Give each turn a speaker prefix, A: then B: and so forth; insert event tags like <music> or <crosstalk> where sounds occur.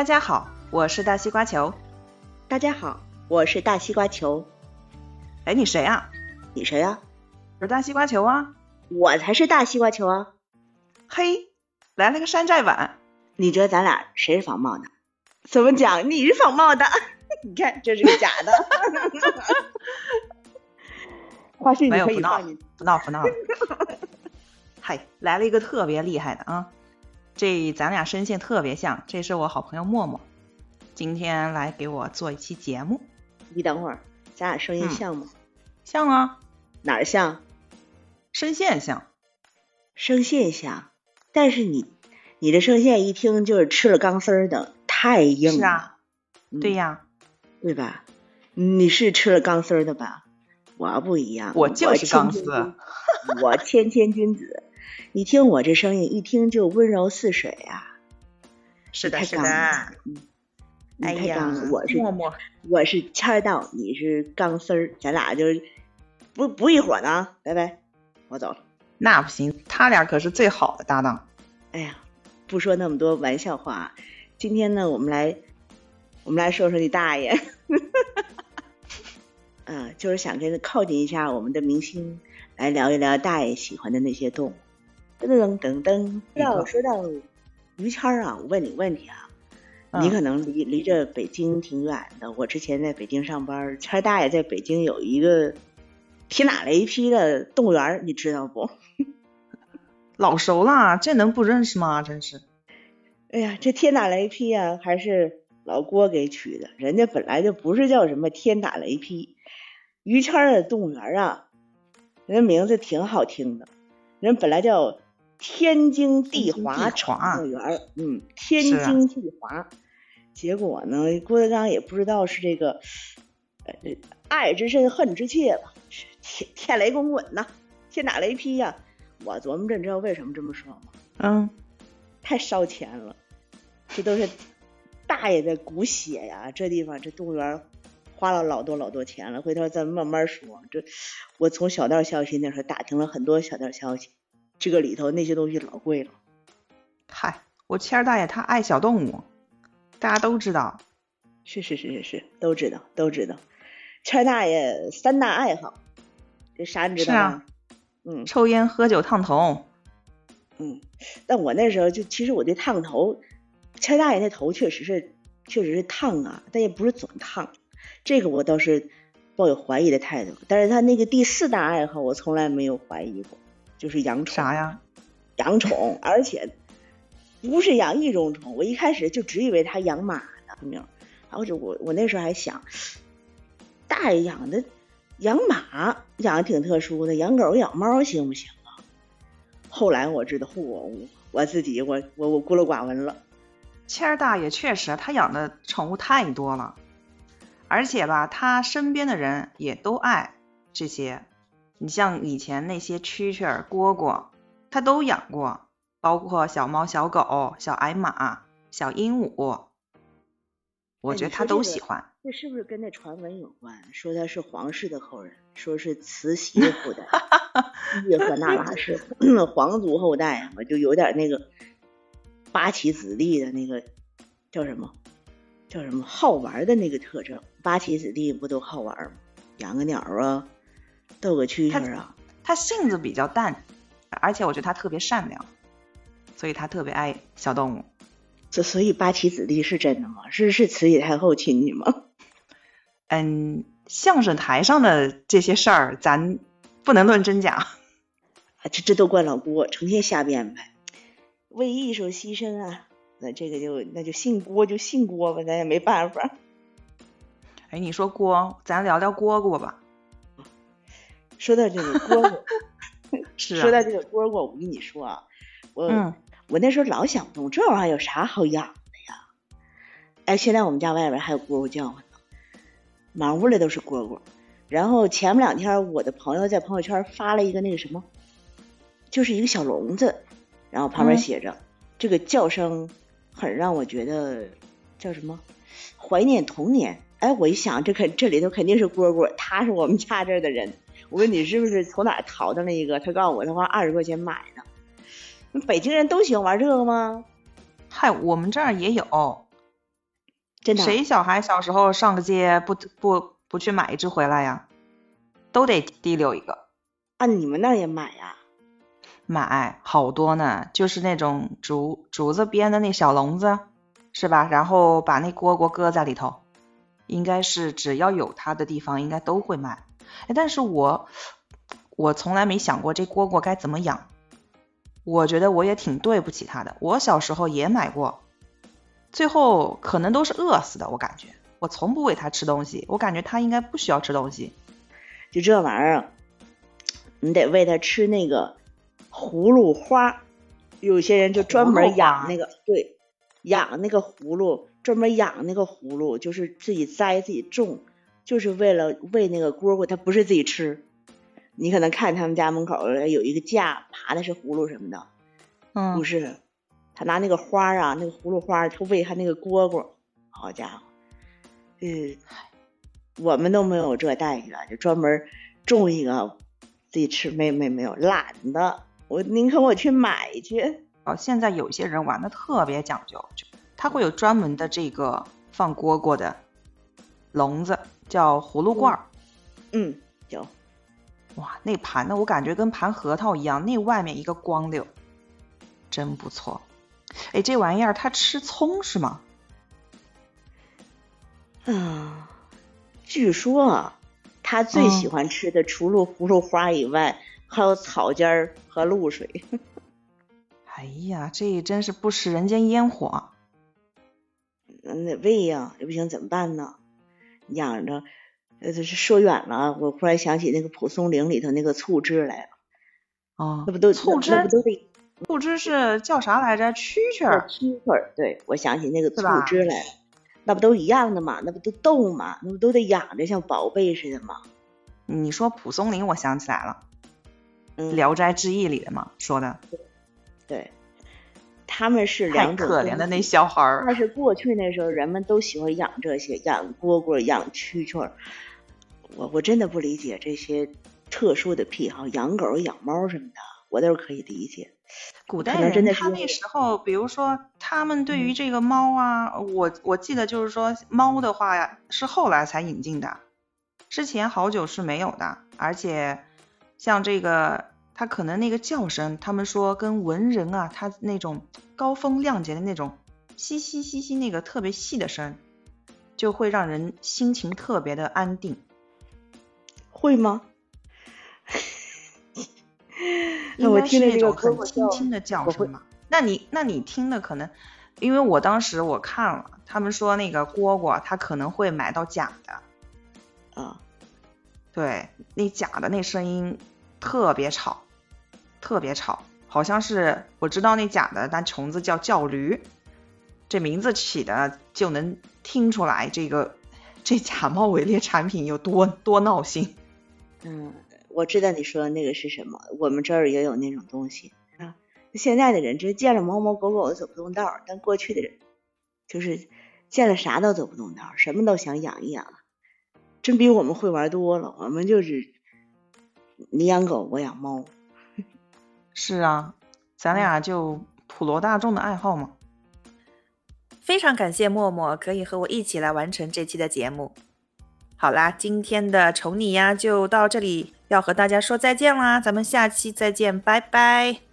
A: 大家好，我是大西瓜球。
B: 大家好，我是大西瓜球。
A: 哎，你谁啊？
B: 你谁啊？
A: 我是大西瓜球啊。
B: 我才是大西瓜球啊。
A: 嘿，来了个山寨版。
B: 你觉得咱俩谁是仿冒的？怎么讲？你是仿冒的。<laughs> 你看，这是个假的。<laughs> 花絮你可以
A: 放，不闹不闹。<laughs> 嗨，来了一个特别厉害的啊！这咱俩声线特别像，这是我好朋友默默，今天来给我做一期节目。
B: 你等会儿，咱俩声音像吗？
A: 像啊，
B: 哪儿像？
A: 声线像，
B: 声线像。但是你，你的声线一听就是吃了钢丝的，太硬了。
A: 是啊，对呀，
B: 对吧？你是吃了钢丝的吧？我不一样，
A: 我就是钢丝，
B: 我谦谦君子。你听我这声音，一听就温柔似水啊。
A: 是的，是的。
B: 嗯，
A: 哎呀，
B: 我是
A: 默默，
B: 我是签儿道，你是钢丝儿，咱俩就不不一伙呢。拜拜，我走了。
A: 那不行，他俩可是最好的搭档。
B: 哎呀，不说那么多玩笑话，今天呢，我们来我们来说说你大爷。<laughs> 嗯，就是想跟靠近一下我们的明星，来聊一聊大爷喜欢的那些动物。噔噔噔噔，要说到于谦啊，我问你问题啊，你可能离离这北京挺远的。我之前在北京上班，谦大爷在北京有一个铁打雷劈的动物园，你知道不？<laughs>
A: 老熟了，这能不认识吗？真是。
B: 哎呀，这天打雷劈啊，还是老郭给取的，人家本来就不是叫什么天打雷劈。于谦的动物园啊，人名字挺好听的，人本来叫天津地华宠物园，嗯，天津地华。结果呢，郭德纲也不知道是这个，呃，爱之深恨之切吧，天天雷滚滚呐，天打雷劈呀！我琢磨着，你知道为什么这么说吗？
A: 嗯，
B: 太烧钱了，这都是大爷的骨血呀，这地方这动物园。花了老多老多钱了，回头咱们慢慢说。这我从小道消息那时候打听了很多小道消息，这个里头那些东西老贵了。
A: 嗨，我谦儿大爷他爱小动物，大家都知道。
B: 是是是是是，都知道都知道。谦儿大爷三大爱好，这啥你知道
A: 吗？嗯，抽烟、喝酒、烫头。
B: 嗯，但我那时候就其实我对烫头，谦儿大爷那头确实是确实是烫啊，但也不是总烫。这个我倒是抱有怀疑的态度，但是他那个第四大爱好我从来没有怀疑过，就是养宠。
A: 啥呀？
B: 养宠，而且不是养一种宠。我一开始就只以为他养马呢，然后就我我那时候还想，大爷养的养马养的挺特殊的，养狗养猫行不行啊？后来我知道，嚯，我我自己我我我孤陋寡闻了。
A: 谦儿大爷确实，他养的宠物太多了。而且吧，他身边的人也都爱这些。你像以前那些蛐蛐儿、蝈蝈，他都养过，包括小猫、小狗、小矮马、小鹦鹉，我觉得他都喜欢。
B: 这是不是跟那传闻有关？说他是皇室的后人，说是慈禧的后代，叶赫那拉氏 <clears throat> 皇族后代，我就有点那个八旗子弟的那个叫什么？叫什么好玩的那个特征？八旗子弟不都好玩吗？养个鸟啊，逗个蛐蛐啊。
A: 他性子比较淡，而且我觉得他特别善良，所以他特别爱小动物。
B: 所所以八旗子弟是真的吗？是是慈禧太后亲戚吗？
A: 嗯，相声台上的这些事儿，咱不能论真假。
B: 啊，这这都怪老郭，成天瞎编排，为艺术牺牲啊。那这个就那就姓郭就姓郭吧，咱也没办法。
A: 哎，你说郭，咱聊聊蝈蝈吧。
B: 说到这个蝈蝈，<laughs>
A: 是
B: 说到这个蝈蝈，我跟你说啊，我我那时候老想不通，这玩意儿有啥好养的呀？哎，现在我们家外边还有蝈蝈叫唤呢，满屋里都是蝈蝈。然后前不两天，我的朋友在朋友圈发了一个那个什么，就是一个小笼子，然后旁边写着这个叫声。很让我觉得叫什么怀念童年。哎，我一想，这肯这里头肯定是蝈蝈，他是我们家这儿的人。我问你是不是从哪淘的那一个？他告诉我，他花二十块钱买的。北京人都喜欢玩这个吗？
A: 嗨，我们这儿也有。
B: 真的。
A: 谁小孩小时候上个街不不不去买一只回来呀？都得提溜一个。
B: 啊，你们那也买呀？
A: 买好多呢，就是那种竹竹子编的那小笼子，是吧？然后把那蝈蝈搁在里头，应该是只要有它的地方，应该都会卖。哎，但是我我从来没想过这蝈蝈该怎么养。我觉得我也挺对不起它的。我小时候也买过，最后可能都是饿死的。我感觉我从不喂它吃东西，我感觉它应该不需要吃东西。
B: 就这玩意儿，你得喂它吃那个葫芦花。有些人就专门养那个，对，养那个葫芦，专门养那个葫芦，就是自己栽自己种，就是为了喂那个蝈蝈，它不是自己吃。你可能看他们家门口有一个架，爬的是葫芦什么的，
A: 嗯，
B: 不是，他拿那个花啊，那个葫芦花，他喂他那个蝈蝈。好家伙，嗯，我们都没有这待遇啊，就专门种一个自己吃，没没没有，懒得，我宁可我去买去。
A: 哦，现在有些人玩的特别讲究，就他会有专门的这个放蝈蝈的笼子，叫葫芦罐儿。
B: 嗯，有。
A: 哇，那盘呢？我感觉跟盘核桃一样，那外面一个光溜，真不错。哎，这玩意儿它吃葱是吗？
B: 啊，据说啊它最喜欢吃的除了葫芦花以外，还有草尖儿和露水。<laughs>
A: 哎呀，这真是不食人间烟火。
B: 那得喂呀，这不行怎么办呢？养着。呃，这是说远了，我忽然想起那个蒲松龄里头那个醋汁来了。
A: 啊，
B: 那不都
A: 醋汁？
B: 不都得
A: 醋汁是叫啥来着？蛐蛐
B: 儿。蛐蛐儿，对，我想起那个醋汁来了。那不都一样的吗？那不都逗吗？那不都得养着像宝贝似的吗？
A: 你说蒲松龄，我想起来了，《嗯聊斋志异》里的嘛，说的。
B: 对，他们是两
A: 种。可怜的那小孩儿。
B: 但是过去那时候，人们都喜欢养这些，养蝈蝈，养蛐蛐儿。我我真的不理解这些特殊的癖好，养狗、养猫什么的，我倒是可以理解。
A: 古代人他那时候，比如说他们对于这个猫啊，我我记得就是说猫的话呀，是后来才引进的，之前好久是没有的。而且像这个，它可能那个叫声，他们说跟文人啊，他那种高风亮节的那种嘻嘻嘻嘻那个特别细的声，就会让人心情特别的安定。
B: 会吗？
A: 那
B: 我听
A: 那种很轻轻的叫声嘛。那你那你听的可能，因为我当时我看了，他们说那个蝈蝈它可能会买到假
B: 的。啊，
A: 对，那假的那声音特别吵，特别吵，好像是我知道那假的那虫子叫叫驴，这名字起的就能听出来这个这假冒伪劣产品有多多闹心。
B: 嗯，我知道你说的那个是什么，我们这儿也有那种东西啊。现在的人这见了猫猫狗狗都走不动道，但过去的人就是见了啥都走不动道，什么都想养一养，真比我们会玩多了。我们就是你养狗，我养猫。
A: 是啊，咱俩就普罗大众的爱好嘛。非常感谢默默可以和我一起来完成这期的节目。好啦，今天的宠你呀就到这里，要和大家说再见啦，咱们下期再见，拜拜。